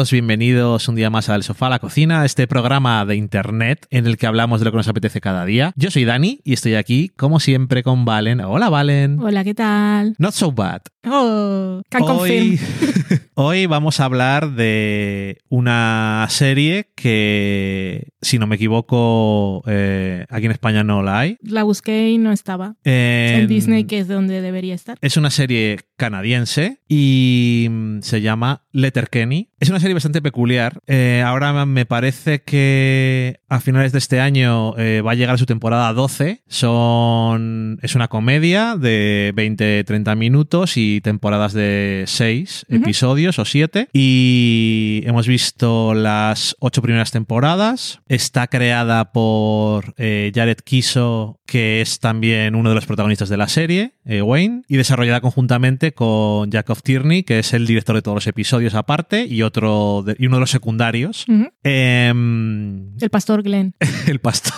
A todos, bienvenidos un día más al Sofá a la Cocina, este programa de internet en el que hablamos de lo que nos apetece cada día. Yo soy Dani y estoy aquí, como siempre, con Valen. Hola, Valen. Hola, ¿qué tal? Not so bad. Oh, can Hoy, confirm. hoy vamos a hablar de una serie que, si no me equivoco, eh, aquí en España no la hay. La busqué y no estaba. En- En Disney, que es donde debería estar. Es una serie canadiense y mm, se llama Letterkenny. Es una serie bastante peculiar. Eh, ahora me parece que a finales de este año eh, va a llegar a su temporada 12. Son, es una comedia de 20-30 minutos y temporadas de 6 Ujú. episodios o 7. Y hemos visto las 8 primeras temporadas. Está creada por eh, Jared Kiso, que es también uno de los protagonistas de la serie, eh, Wayne, y desarrollada conjuntamente con Jacob Tierney, que es el director de todos los episodios aparte, y otro de- y uno de los secundarios. Em, El pastor Glenn. el pastor.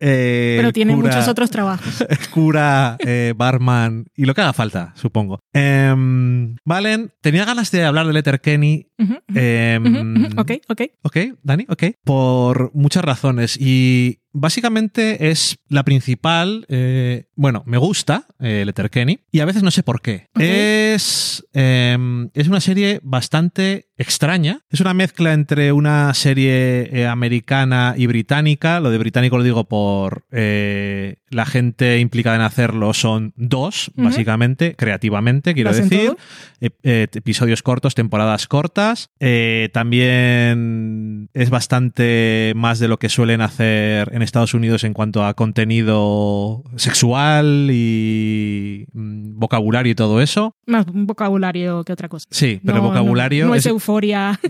Eh, Pero tiene cura- muchos otros trabajos. el cura, eh, barman y lo que haga falta, supongo. Em, Valen, tenía ganas de hablar de Letterkenny. Ujú, ujú, em, ujú, ujú. Ok, ok. Ok, Dani, ok. Por muchas razones. Y básicamente es la principal. eh, bueno, me gusta eh, Letterkenny. Y a veces no sé por qué. Es, em, es una serie bastante extraña. Es una mezcla entre una serie eh, americana y británica. Lo de británico lo digo por eh, la gente implicada en hacerlo son dos, básicamente, creativamente, quiero ¿Lo hacen decir. Eh, episodios cortos, temporadas cortas. Eh, también es bastante más de lo que suelen hacer en Estados Unidos en cuanto a contenido sexual y mm, vocabulario y todo eso. Más un vocabulario que otra cosa. Sí, pero No, vocabulario No, no es, es- euforia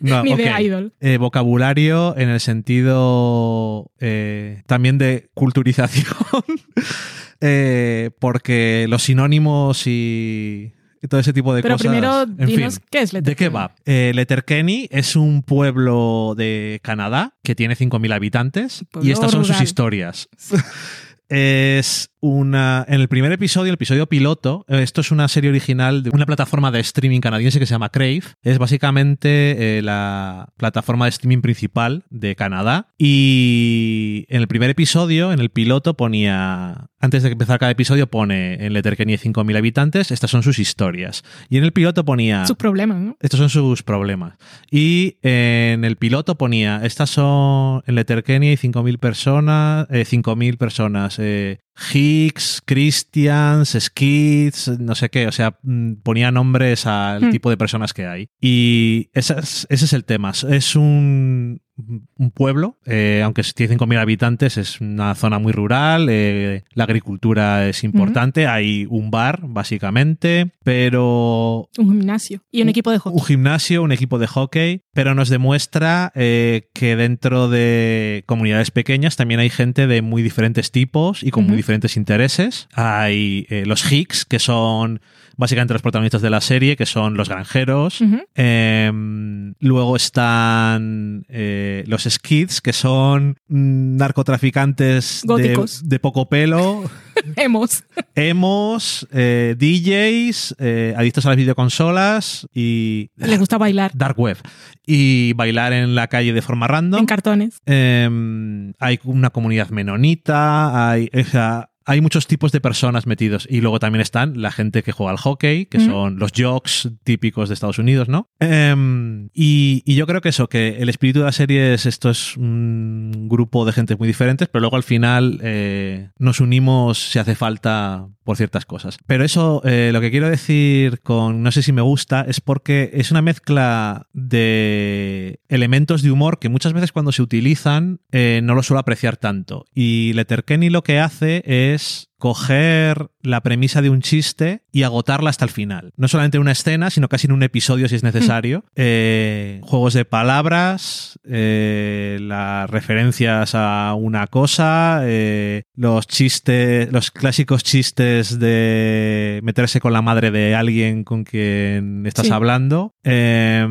no, ni de idol. Eh, vocabulario en el sentido eh, también de culturización, Eh, porque los sinónimos y, todo ese tipo de Pero cosas. primero, en dinos fin. qué es ¿De Letterkenny? qué va? Eh, Letterkenny es un pueblo de Canadá que tiene 5.000 habitantes y estas son sus historias. Es una. En el primer episodio, el episodio piloto, eh, esto es una serie original de una plataforma de streaming canadiense que se llama Crave. Es básicamente eh, la plataforma de streaming principal de Canadá. Y en el primer episodio, en el piloto, ponía. Antes de empezar cada episodio, pone en Letterkenny hay 5.000 habitantes, estas son sus historias. Y en el piloto ponía. Sus problemas, ¿no? Estos son sus problemas. Y en el piloto ponía, estas son, en Letterkenny hay 5.000 personas, eh, 5.000 personas, eh, Hicks, Christians, Skids, no sé qué, o sea, mm, ponía nombres al Hmm. tipo de personas que hay. Y ese es, ese es el tema. Es un, un pueblo, eh, aunque tiene 5.000 habitantes, es una zona muy rural, eh, la agricultura es importante, hay un bar, básicamente, pero Un gimnasio y un equipo de hockey. un gimnasio, un equipo de hockey, pero nos demuestra eh, que dentro de comunidades pequeñas también hay gente de muy diferentes tipos y con muy diferentes intereses. Hay eh, los Hicks, que son básicamente los protagonistas de la serie, que son los granjeros. Em, luego están eh, los Skids, que son mm, narcotraficantes de, de poco pelo. Hemos. Emos, eh, DJs, eh, adictos a las videoconsolas y Les gusta bailar dark web y bailar en la calle de forma random. en cartones. Em, hay una comunidad menonita, hay, o sea, hay muchos tipos de personas metidos y luego también están la gente que juega al hockey, que son los jocks típicos de Estados Unidos, ¿no? Em, y, y yo creo que eso, que el espíritu de la serie es esto es un grupo de gente muy diferentes, pero luego al final eh, nos unimos si hace falta por ciertas cosas. Pero eso, eh, lo que quiero decir con no sé si me gusta es porque es una mezcla de elementos de humor que muchas veces cuando se utilizan eh, no lo suelo apreciar tanto. Y Letterkenny lo que hace es this coger la premisa de un chiste y agotarla hasta el final. No solamente en una escena, sino casi en un episodio si es necesario. Eh, juegos de palabras, eh, las referencias a una cosa, eh, los chistes, los clásicos chistes de meterse con la madre de alguien con quien estás Sí. hablando, eh,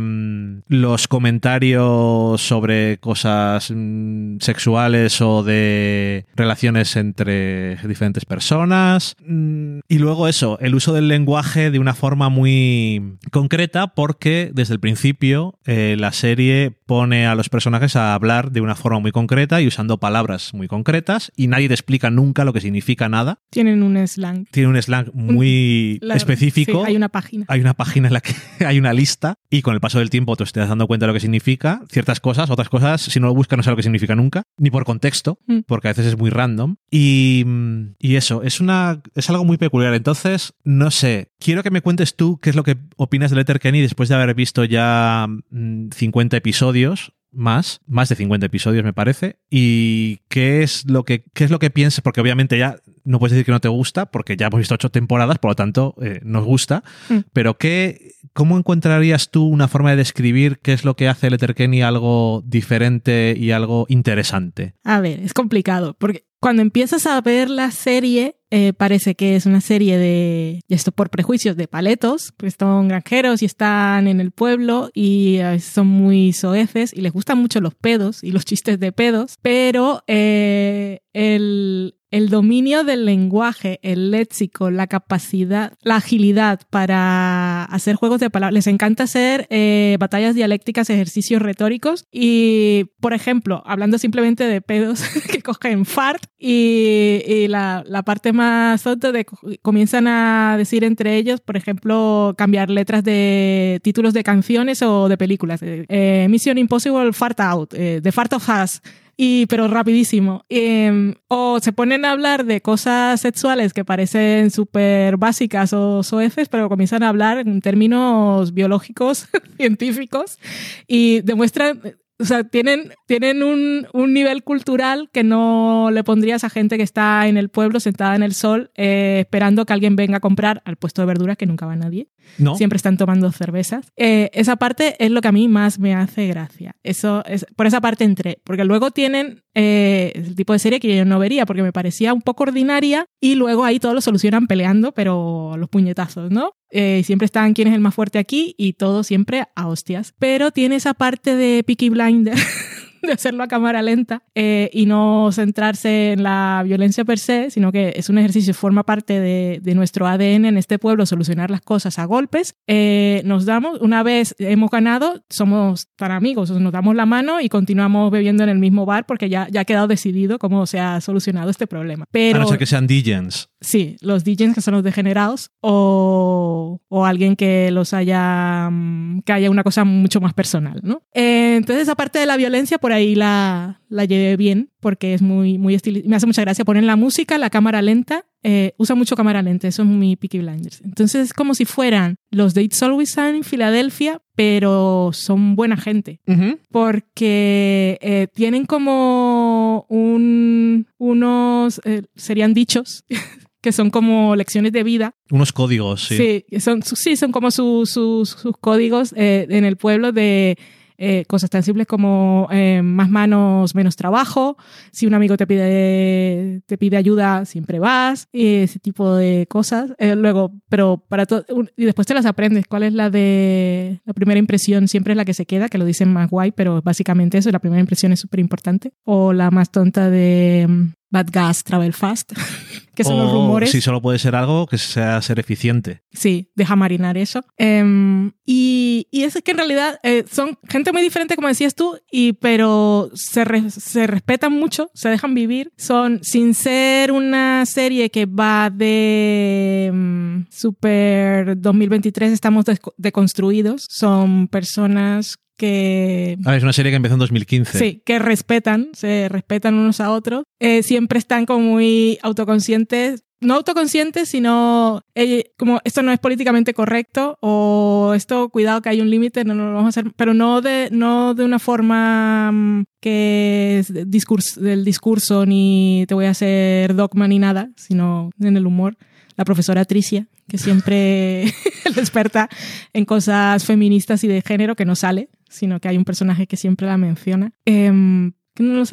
los comentarios sobre cosas mm, sexuales o de relaciones entre diferentes personas personas. Mm, Y luego eso, el uso del lenguaje de una forma muy concreta porque desde el principio eh, la serie pone a los personajes a hablar de una forma muy concreta y usando palabras muy concretas y nadie te explica nunca lo que significa nada. Tienen un slang. Tiene un slang muy La- específico. sí, hay una página. hay una página en la que hay una lista y con el paso del tiempo te estás dando cuenta de lo que significa ciertas cosas, otras cosas, si no lo buscas no sé lo que significa nunca, ni por contexto, Mm. porque a veces es muy random. Y, mm, y eso, es, una, es algo muy peculiar. Entonces, no sé, quiero que me cuentes tú qué es lo que opinas de Letterkenny después de haber visto ya mm, 50 episodios más, más de 50 episodios me parece, y qué es lo que, qué es lo que piensas, porque obviamente ya no puedes decir que no te gusta, porque ya hemos visto ocho temporadas, por lo tanto eh, nos gusta, Mm. pero ¿qué, ¿cómo encontrarías tú una forma de describir qué es lo que hace Letterkenny algo diferente y algo interesante? A ver, es complicado, porque cuando empiezas a ver la serie, eh, parece que es una serie de, esto por prejuicios, de paletos, pues son granjeros y están en el pueblo y veces son muy soeces y les gustan mucho los pedos y los chistes de pedos, pero eh, el, el dominio del lenguaje, el léxico, la capacidad, la agilidad para hacer juegos de palabras. Les encanta hacer eh, batallas dialécticas, ejercicios retóricos y, por ejemplo, hablando simplemente de pedos que cogen fart y, la, la parte más tonta de co- comienzan a decir entre ellos, por ejemplo, cambiar letras de títulos de canciones o de películas. Eh, eh, Mission Impossible Fart Out, The Fart of Us y pero rapidísimo. Eh, o se ponen a hablar de cosas sexuales que parecen súper básicas o soeces, pero comienzan a hablar en términos biológicos, científicos, y demuestran, o sea, tienen, tienen un, un nivel cultural que no le pondrías a gente que está en el pueblo sentada en el sol eh, esperando que alguien venga a comprar al puesto de verduras que nunca va nadie ¿No? siempre están tomando cervezas. Eh, esa parte es lo que a mí más me hace gracia. Eso es, por esa parte entré, porque luego tienen eh, el tipo de serie que yo no vería, porque me parecía un poco ordinaria, y luego ahí todo lo solucionan peleando, pero los puñetazos, ¿no? Eh, siempre están quién es el más fuerte aquí y todo siempre a hostias. Pero tiene esa parte de Peaky Blinder. de hacerlo a cámara lenta eh, y no centrarse en la violencia per se, sino que es un ejercicio, forma parte de, de nuestro ADN en este pueblo, solucionar las cosas a golpes. Eh, nos damos, una vez hemos ganado, somos tan amigos, nos damos la mano y continuamos bebiendo en el mismo bar porque ya, ya ha quedado decidido cómo se ha solucionado este problema. A Pero no ser que sean DJs. Sí, los DJs que son los degenerados o, o alguien que los haya, mm, que haya una cosa mucho más personal, ¿no? Eh, entonces, aparte de la violencia, por ahí la, la llevé bien porque es muy, muy estilizada. Me hace mucha gracia poner la música, la cámara lenta. eh, usa mucho cámara lenta, eso es muy Peaky Blinders. Entonces es como si fueran los de It's Always Sunny en Filadelfia, pero son buena gente porque eh, tienen como un, unos, eh, serían dichos, que son como lecciones de vida. Unos códigos, sí. Sí, son, sí, son como sus- sus- sus códigos eh, en el pueblo de eh, cosas tan simples como eh, más manos, menos trabajo. Si un amigo te pide, te pide ayuda, siempre vas. ese tipo de cosas. Eh, luego, pero para todo. Y después te las aprendes. ¿Cuál es la de la primera impresión? Siempre es la que se queda, que lo dicen más guay, pero básicamente eso. La primera impresión es súper importante. O la más tonta de mm, Bad Gas Travel Fast, que son los O rumores. Si solo puede ser algo que sea ser eficiente. Sí, deja marinar eso. Em, y, y es que en realidad eh, son gente muy diferente, como decías tú, y, pero se, re- se respetan mucho, se dejan vivir. Son, sin ser una serie que va de mm, super 2023, estamos deconstruidos. Son personas que Ah, es una serie que empezó en 2015. Sí, que respetan, se respetan unos a otros. Eh, siempre están como muy autoconscientes. No autoconscientes, sino eh, como esto no es políticamente correcto o esto, cuidado que hay un límite, no, no lo vamos a hacer, pero no de, no de una forma mm, que es discurso, del discurso ni te voy a hacer dogma ni nada, sino en el humor. La profesora Tricia, que siempre es experta en cosas feministas y de género, que no sale, sino que hay un personaje que siempre la menciona. Em.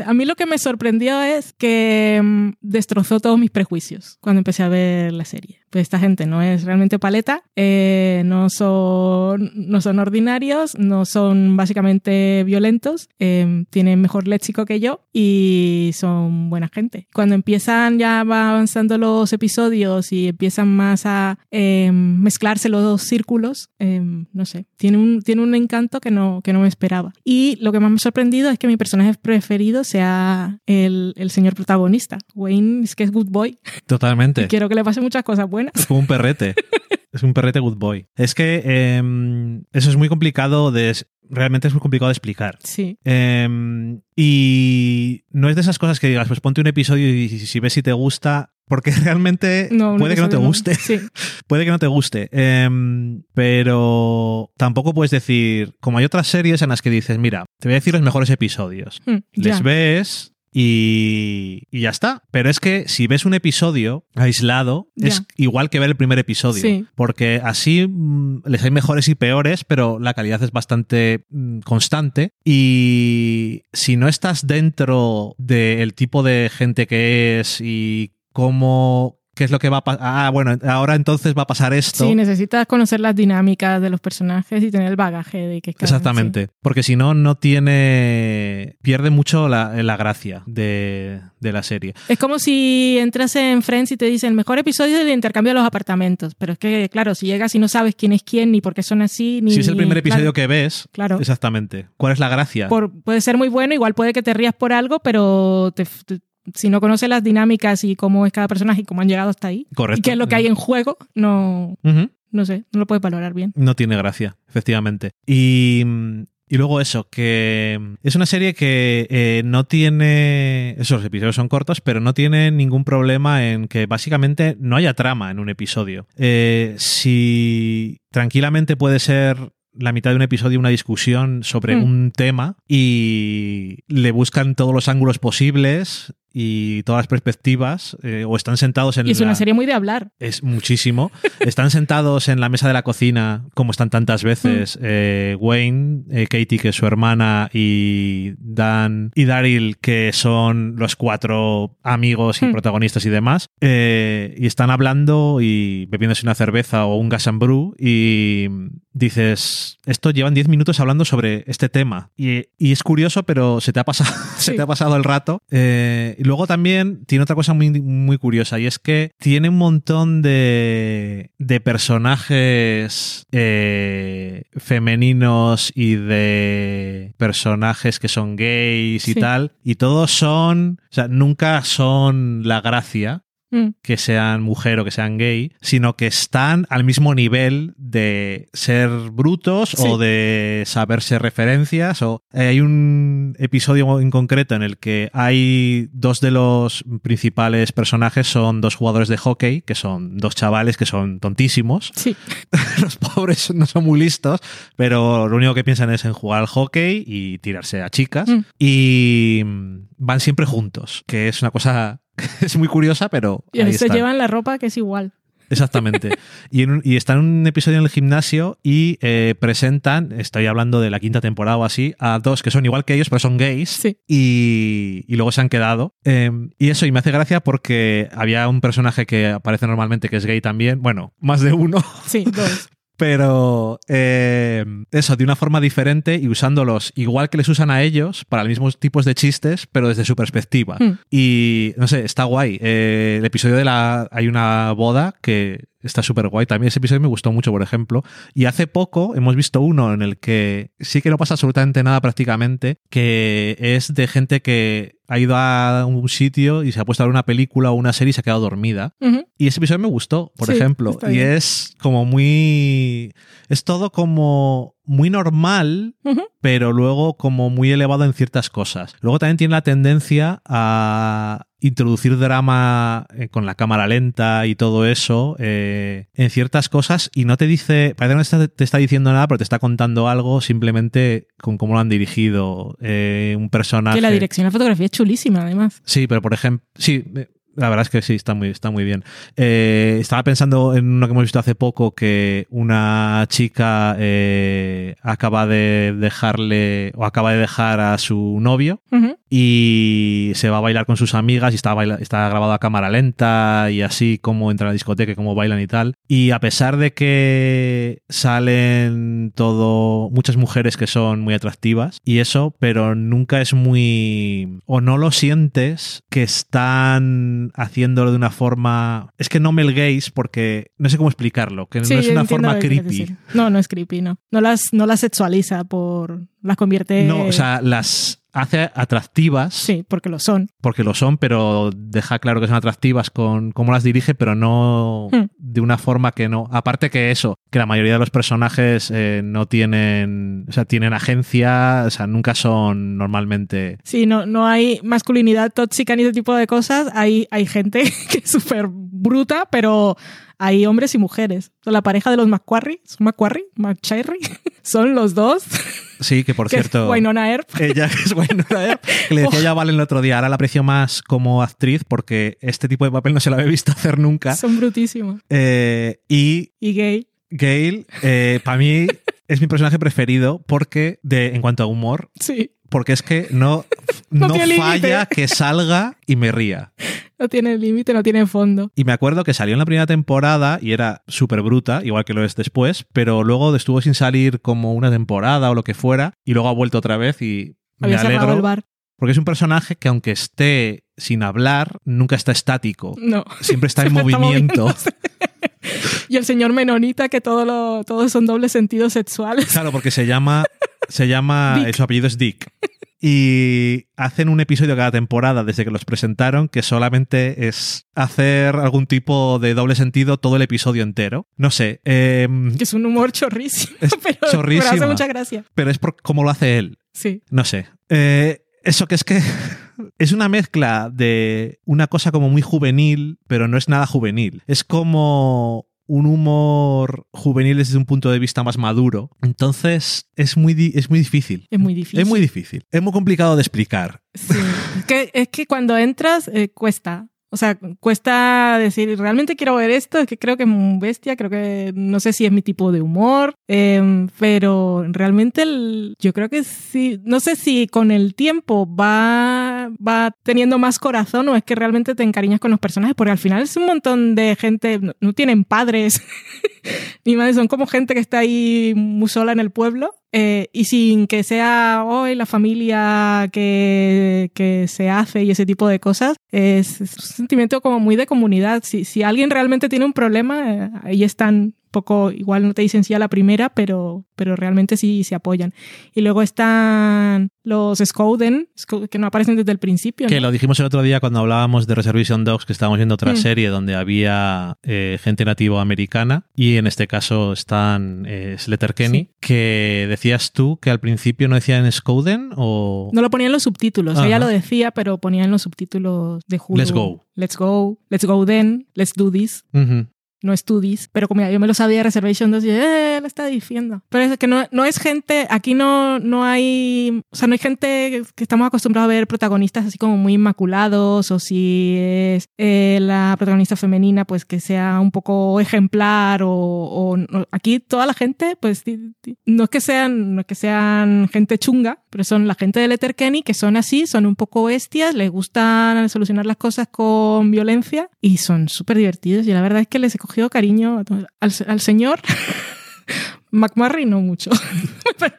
A mí lo que me sorprendió es que em, destrozó todos mis prejuicios cuando empecé a ver la serie. Pues esta gente no es realmente paleta, eh, no, son, no son ordinarios, no son básicamente violentos, eh, tienen mejor léxico que yo y son buena gente. Cuando empiezan ya va avanzando los episodios y empiezan más a eh, mezclarse los dos círculos, eh, no sé, tiene un, tiene un encanto que no, que no me esperaba. Y lo que más me ha sorprendido es que mi personaje preferido sea el, el señor protagonista. Wayne es que es good boy. Totalmente. Y quiero que le pase muchas cosas buenas. Es como un perrete. es un perrete good boy. Es que eh, eso es muy complicado de... Realmente es muy complicado de explicar. Sí. Eh, y no es de esas cosas que digas, pues ponte un episodio y si ves si te gusta, porque realmente No, puede que no te guste. Sí. Puede que no te guste. Em, pero tampoco puedes decir, como hay otras series en las que dices, mira, te voy a decir los mejores episodios. Mm, Les ya. ves y, y ya está. Pero es que si ves un episodio aislado, es igual que ver el primer episodio. Sí. Porque así mm, les hay mejores y peores, pero la calidad es bastante mm, constante. Y si no estás dentro del tipo de gente que es y cómo... ¿Qué es lo que va a pasar? Ah, bueno, ahora entonces va a pasar esto. Sí, necesitas conocer las dinámicas de los personajes y tener el bagaje de que cada- Exactamente. Porque si no, no tiene. pierde mucho la, la gracia de, de la serie. Es como si entras en Friends y te dicen mejor episodio del intercambio de los apartamentos. Pero es que, claro, si llegas y no sabes quién es quién, ni por qué son así, ni. Si es el primer episodio claro, que ves, Claro. exactamente. ¿Cuál es la gracia? por- puede ser muy bueno, igual puede que te rías por algo, pero te- te- si no conoces las dinámicas y cómo es cada personaje y cómo han llegado hasta ahí, Correcto. y qué es lo que hay en juego, no, no sé, no lo puedes valorar bien. No tiene gracia, efectivamente. Y, y luego eso, que es una serie que eh, no tiene. Esos episodios son cortos, pero no tiene ningún problema en que básicamente no haya trama en un episodio. Eh, si tranquilamente puede ser. La mitad de un episodio, una discusión sobre Mm. un tema y le buscan todos los ángulos posibles y todas las perspectivas, eh, o están sentados en Y es la- una serie muy de hablar. es muchísimo. Están sentados en la mesa de la cocina, como están tantas veces, eh, Wayne, eh, Katie, que es su hermana, y Dan y Daryl, que son los cuatro amigos y Hmm. protagonistas y demás. y están hablando y bebiéndose una cerveza o un gas and brew, y dices, esto llevan 10 minutos hablando sobre este tema. Y, y es curioso, pero se te ha pasado, se te ha pasado el rato. Y luego también tiene otra cosa muy, muy curiosa y es que tiene un montón de, de personajes eh, femeninos y de personajes que son gays y Sí. tal. Y todos son, o sea, nunca son la gracia Mm. que sean mujer o que sean gay, sino que están al mismo nivel de ser brutos Sí. o de saberse referencias. O eh, hay un episodio en concreto en el que hay dos de los principales personajes son dos jugadores de hockey, que son dos chavales que son tontísimos. Sí, Los pobres no son muy listos, pero lo único que piensan es en jugar al hockey y tirarse a chicas. Mm. Y mm, van siempre juntos, que es una cosa es muy curiosa, pero y ahí se llevan la ropa que es igual. Exactamente. Y, en un- y están en un episodio en el gimnasio y eh, presentan, estoy hablando de la quinta temporada o así, a dos que son igual que ellos, pero son gays. Sí. Y, y luego se han quedado. Eh, y eso, y me hace gracia porque había un personaje que aparece normalmente que es gay también. Bueno, más de uno. Sí, dos. Pero eh, eso, de una forma diferente y usándolos igual que les usan a ellos para los mismos tipos de chistes, pero desde su perspectiva. Hmm. Y no sé, está guay. Eh, el episodio de la. Hay una boda que está súper guay. También ese episodio me gustó mucho, por ejemplo. Y hace poco hemos visto uno en el que sí que no pasa absolutamente nada prácticamente, que es de gente que ha ido a un sitio y se ha puesto a ver una película o una serie y se ha quedado dormida. Y ese episodio me gustó, por Sí, ejemplo. Y es como muy. Es todo como muy normal, pero luego como muy elevado en ciertas cosas. Luego también tiene la tendencia a introducir drama eh, con la cámara lenta y todo eso eh, en ciertas cosas y no te dice, parece que no te está diciendo nada, pero te está contando algo simplemente con cómo lo han dirigido. Eh, un personaje. Que la dirección de la fotografía es chulísima, además. Sí, pero por ejemplo, sí, la verdad es que sí, está muy, está muy bien. Eh, estaba pensando en uno que hemos visto hace poco, que una chica eh, acaba de dejarle, o acaba de dejar a su novio. Y se va a bailar con sus amigas y está, baila- está grabado a cámara lenta y así como entra a la discoteca y cómo bailan y tal. Y a pesar de que salen todo muchas mujeres que son muy atractivas y eso, pero nunca es muy o no lo sientes que están haciéndolo de una forma es que no Mel gaze porque no sé cómo explicarlo, que Sí, no es una forma creepy. No, no es creepy, no. No las, no las sexualiza por. Las convierte. No, o sea, las hace atractivas Sí, porque lo son. porque lo son, pero deja claro que son atractivas con cómo las dirige, pero no Hmm. de una forma que no. Aparte que eso, que la mayoría de los personajes eh, no tienen, o sea, tienen agencia, o sea, nunca son normalmente. Sí, no, no hay masculinidad tóxica ni ese tipo de cosas. Hay, hay gente que es súper bruta, pero hay hombres y mujeres. La pareja de los McQuarrie, ¿son McQuarrie? McCherry, son los dos. Sí, que por que cierto. es Wynonna Earp. Ella es Winona Earp, que le decía ya Vale el otro día, ahora la aprecio más como actriz porque este tipo de papel no se la había visto hacer nunca. Son brutísimos. Eh, y Y gay. Gail, para mí, es mi personaje preferido porque, de, en cuanto a humor, Sí, porque es que no, No no, falla que salga y me ría. No tiene límite, no tiene fondo. Y me acuerdo que salió en la primera temporada y era súper bruta, igual que lo es después, pero luego estuvo sin salir como una temporada o lo que fuera, y luego ha vuelto otra vez y me Había cerrado el alegro. bar. Porque es un personaje que aunque esté sin hablar, nunca está estático. No. Siempre está en está movimiento. Y el señor Menonita, que todo lo, todos son dobles sentidos sexuales. Claro, porque se llama, se llama, Dick. su apellido es Dick. Y hacen un episodio cada temporada desde que los presentaron que solamente es hacer algún tipo de doble sentido todo el episodio entero. No sé, em, es un humor chorrísimo. Es pero, pero chorrísima. hace mucha gracia. pero es por cómo lo hace él. Sí. No sé. Eh, eso que es que es una mezcla de una cosa como muy juvenil, pero no es nada juvenil. Es como un humor juvenil desde un punto de vista más maduro. Entonces es muy, es muy difícil. Es muy difícil. Es muy difícil. Es muy complicado de explicar. Sí. Es que, es que cuando entras eh, cuesta. O sea, cuesta decir, realmente quiero ver esto, es que creo que es muy bestia, creo que no sé si es mi tipo de humor, eh, pero realmente yo creo que sí, no sé si con el tiempo va, va teniendo más corazón o es que realmente te encariñas con los personajes, porque al final es un montón de gente, no, no tienen padres, ni madres, son como gente que está ahí muy sola en el pueblo. Eh, y sin que sea hoy la familia que, que se hace y ese tipo de cosas, es, un sentimiento como muy de comunidad. Si, si alguien realmente tiene un problema, eh, ahí están poco, igual no te dicen sí a la primera, pero, pero realmente sí se apoyan. Y luego están los Scouden, Sco- que no aparecen desde el principio. Que ¿no? lo dijimos el otro día cuando hablábamos de Reservation Dogs, que estábamos viendo otra Mm. serie donde había eh, gente nativo americana, y en este caso están eh, Letterkenny, Sí. que decías tú que al principio no decían Scouden o... No lo ponía en los subtítulos, Ajá. ella lo decía, pero ponía en los subtítulos de Hulu. Let's go. Let's go, let's go then, let's do this. Ujú. No es Tudis, pero como ya yo me lo sabía Reservation 2, yo, eh, lo está diciendo. Pero es que no, no es gente, aquí no, no hay, o sea, no hay gente que estamos acostumbrados a ver protagonistas así como muy inmaculados, o si es eh, la protagonista femenina, pues que sea un poco ejemplar, o, o no. aquí toda la gente, pues no es que sean, no es que sean gente chunga, pero son la gente de Letterkenny que son así, son un poco bestias, les gustan solucionar las cosas con violencia y son súper divertidos. Y la verdad es que les he cariño al, al señor. McMurray no mucho. pero,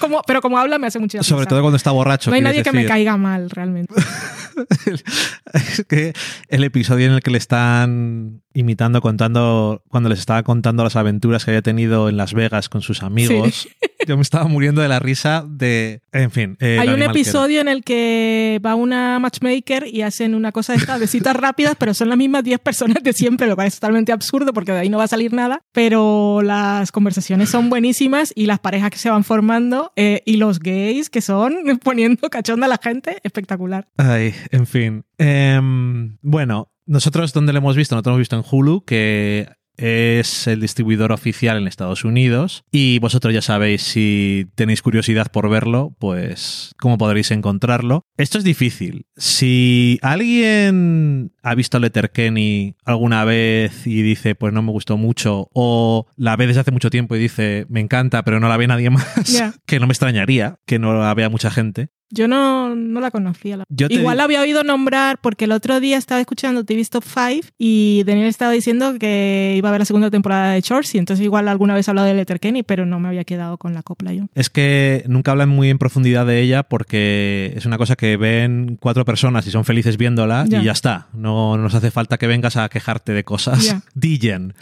como, pero como habla me hace mucha Sobre todo cuando está borracho. No hay nadie que me caiga mal, realmente. es que el episodio en el que le están imitando, contando, cuando les estaba contando las aventuras que había tenido en Las Vegas con sus amigos, yo me estaba muriendo de la risa de... En fin. eh, Hay un episodio en el que va una matchmaker y hacen una cosa de estas de citas rápidas, pero son las mismas 10 personas de siempre, lo cual es totalmente absurdo porque de ahí no va a salir nada, pero las conversaciones son buenísimas y las parejas que se van formando eh, y los gays que son poniendo cachonda a la gente, espectacular. Ay, en fin. Em, bueno, nosotros donde lo hemos visto, nosotros lo hemos visto en Hulu, que es el distribuidor oficial en Estados Unidos. Y vosotros ya sabéis, si tenéis curiosidad por verlo, pues cómo podréis encontrarlo. Esto es difícil. Si alguien ha visto Letterkenny alguna vez y dice, pues no me gustó mucho, o la ve desde hace mucho tiempo y dice, me encanta, pero no la ve nadie más, que no me extrañaría que no la vea mucha gente. Yo no, no la conocía. la- Yo Igual la había oído nombrar porque el otro día estaba escuchando TV Top 5 y Daniel estaba diciendo que iba a haber la segunda temporada de Chorsi. Entonces igual alguna vez he hablado de Letterkenny, pero no me había quedado con la copla yo. Es que nunca hablan muy en profundidad de ella porque es una cosa que ven cuatro personas y son felices viéndola y ya está. No nos hace falta que vengas a quejarte de cosas. Ya. Dijen.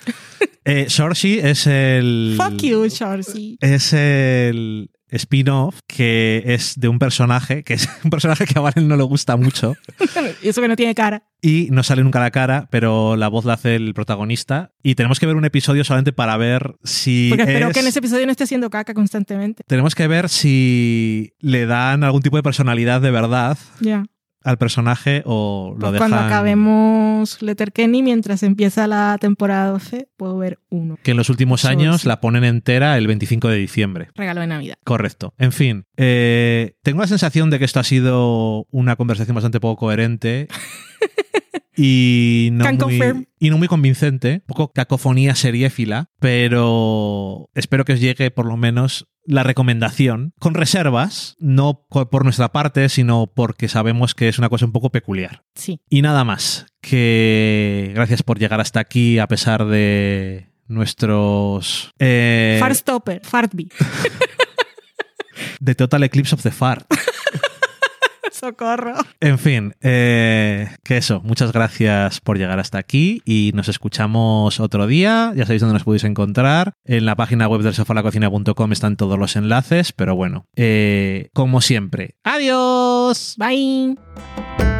Eh, es el. Fuck you, Chorsi. Es el spin-off que es de un personaje, que es un personaje que a Valen no le gusta mucho y eso que no tiene cara. y no sale nunca la cara, pero la voz la hace el protagonista. Y tenemos que ver un episodio solamente para ver si. Porque espero es- que en ese episodio no esté haciendo caca constantemente. Tenemos que ver si le dan algún tipo de personalidad de verdad Ya. Al personaje o lo Pues dejan. Cuando acabemos Letterkenny, mientras empieza la temporada 12, puedo ver uno. Que en los últimos años sí. la ponen entera el 25 de diciembre. Regalo de Navidad. Correcto. En fin, eh, tengo la sensación de que esto ha sido una conversación bastante poco coherente. Y no, Can muy, confirm. y no muy convincente, un poco cacofonía seriéfila, pero espero que os llegue por lo menos la recomendación, con reservas, no por nuestra parte, sino porque sabemos que es una cosa un poco peculiar. Sí. Y nada más, que gracias por llegar hasta aquí a pesar de nuestros... eh, Fartstopper, Fartby. de Total Eclipse of the Fart. Socorro. En fin, eh, que eso, muchas gracias por llegar hasta aquí y nos escuchamos otro día. Ya sabéis dónde nos podéis encontrar. En la página web del sofalacocina.com están todos los enlaces, pero bueno, eh, como siempre. ¡Adiós! Bye.